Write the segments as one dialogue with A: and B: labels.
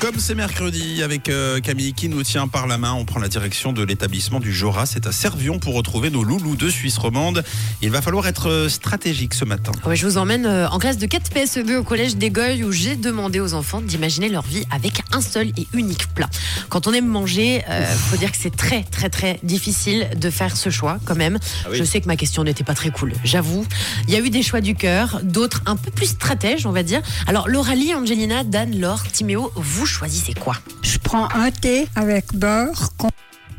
A: Comme c'est mercredi avec euh, Camille qui nous tient par la main, on prend la direction de l'établissement du Jura. C'est à Servion pour retrouver nos loulous de Suisse romande. Il va falloir être euh, stratégique ce matin.
B: Ouais, je vous emmène euh, en classe de 4 PSE2 au collège d'Egoeil où j'ai demandé aux enfants d'imaginer leur vie avec un seul et unique plat. Quand on aime manger, il faut dire que c'est très très très difficile de faire ce choix quand même.
A: Ah oui.
B: Je sais que ma question n'était pas très cool, j'avoue. Il y a eu des choix du cœur, d'autres un peu plus stratèges, on va dire. Alors Lauralie, Angelina, Dan, Laure, Timéo, vous choisissez quoi
C: Je prends un thé avec beurre. con-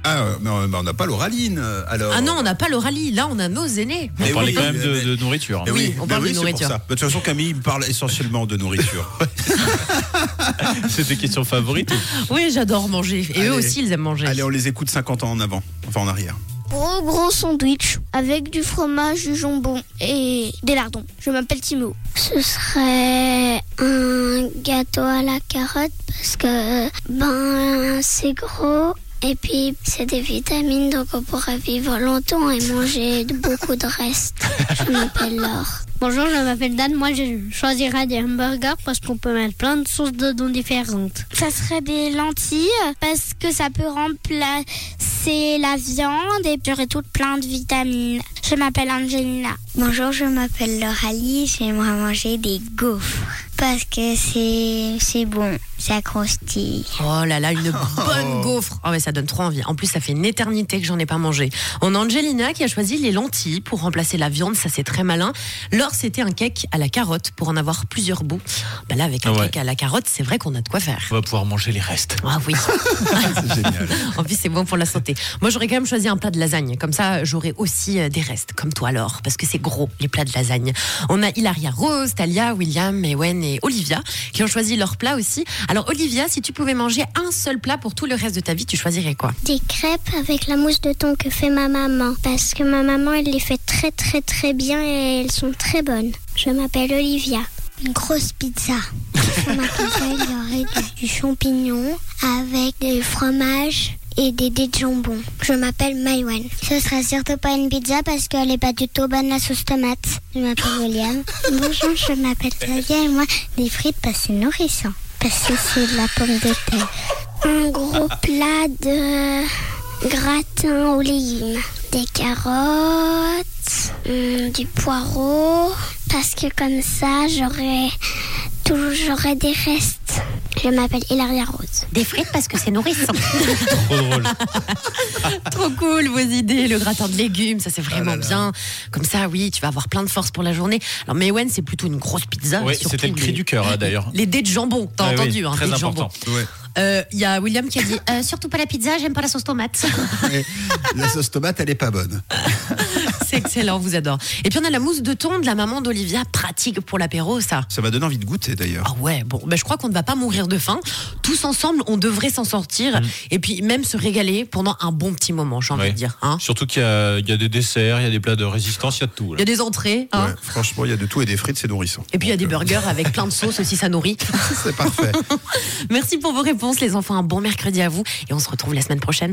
A: Ah, euh, mais on mais on n'a pas l'oraline euh, alors.
B: Ah non, on n'a pas Lauralie, là on a nos aînés.
A: Mais
D: On parlait
A: oui,
D: quand même
A: mais-
D: de,
A: mais-
D: de nourriture.
A: mais
B: Oui, on
A: mais
B: parle de
A: c'est pour
B: nourriture.
A: ça. De toute façon, Camille parle essentiellement de nourriture.
D: C'est tes questions favorites
B: Oui, j'adore manger. Et
A: Allez.
B: eux aussi, ils aiment manger.
A: Allez, on les écoute 50 ans en avant, enfin en arrière.
E: Gros gros sandwich avec du fromage, du jambon et des lardons. Je m'appelle Timo. Ce serait un gâteau à la carotte parce que ben c'est gros et puis c'est des vitamines donc on pourrait vivre longtemps et manger beaucoup de reste. Je m'appelle Laure.
F: Bonjour, je m'appelle Dan. Moi, je choisirais des hamburgers parce qu'on peut mettre plein de sauces dedans différentes.
E: Ça serait des lentilles parce que ça peut remplacer la viande et j'aurais tout plein de vitamines. Je m'appelle Angelina.
G: Bonjour, je m'appelle Lauralie, j'aimerais manger des gaufres parce que c'est c'est bon, ça croustille.
B: Oh là là, une bonne gaufre. Oh mais ça donne trop envie. En plus, ça fait une éternité que j'en ai pas mangé. On a Angelina qui a choisi les lentilles pour remplacer la viande, ça c'est très malin. Laure, c'était un cake à la carotte pour en avoir plusieurs bouts. Bah là, avec un
D: ouais.
B: cake à la carotte, c'est vrai qu'on a de quoi faire.
D: On va pouvoir manger les restes.
B: Ah oui.
A: C'est génial.
B: En plus, c'est bon pour la santé. Moi, j'aurais quand même choisi un plat de lasagne. Comme ça, j'aurais aussi euh, des restes, comme toi, alors, parce que c'est gros, les plats de lasagne. On a Hilaria Rose, Talia, William, Ewen et Olivia qui ont choisi leur plat aussi. Alors, Olivia, si tu pouvais manger un seul plat pour tout le reste de ta vie, tu choisirais quoi?
E: Des crêpes avec la mousse de thon que fait ma maman. Parce que ma maman, elle les fait très très très bien et elles sont très bonnes. Je m'appelle Olivia. Une grosse pizza. Sur ma pizza, il y aurait du, du champignon avec du fromage et des dés de jambon. Je m'appelle Maïwan. Ce sera surtout pas une pizza parce qu'elle est pas du tout bonne la sauce tomate. Je m'appelle William. Bonjour, je m'appelle Talia et moi, des frites parce que c'est nourrissant. Parce que c'est de la pomme de terre. Un gros plat de gratin aux légumes. Des carottes, hum, du poireau. Parce que comme ça, j'aurai j'aurai des restes. Je m'appelle Hilaria Rose.
B: Des frites parce que c'est nourrissant.
D: Trop drôle.
B: Trop cool vos idées, le gratin de légumes, ça c'est vraiment
A: Ah là là.
B: bien. Comme ça, oui, tu vas avoir plein de force pour la journée. Alors, Maïwen, c'est plutôt une grosse pizza.
D: Oui, c'était le cri
B: les-
D: du cœur hein, d'ailleurs.
B: Les dés de jambon, t'as
D: Ah oui,
B: entendu, hein,
D: Très
B: dés de jambon.
D: important.
A: Ouais.
B: Euh, Il y a William qui a dit euh, surtout pas la pizza, j'aime pas la sauce tomate.
A: La sauce tomate, elle est pas bonne.
B: C'est excellent, on vous adore. Et puis on a la mousse de thon de la maman d'Olivia, pratique pour l'apéro, ça.
A: Ça m'a donné envie de goûter d'ailleurs.
B: Ah ouais, bon, ben je crois qu'on ne va pas mourir de faim. Tous ensemble, on devrait s'en sortir et puis même se régaler pendant un bon petit moment, j'ai envie
D: Ouais.
B: de dire. Hein.
D: Surtout qu'il y, a- il y a des desserts, il y a des plats de résistance, il y a de tout.
B: Il y a des entrées, hein.
A: Ouais, franchement, il y a de tout et des frites, c'est nourrissant.
B: et puis il y a des
A: euh,
B: burgers avec plein de sauces aussi, ça nourrit.
A: C'est parfait.
B: Merci pour vos réponses, les enfants. Un bon mercredi à vous et on se retrouve la semaine prochaine.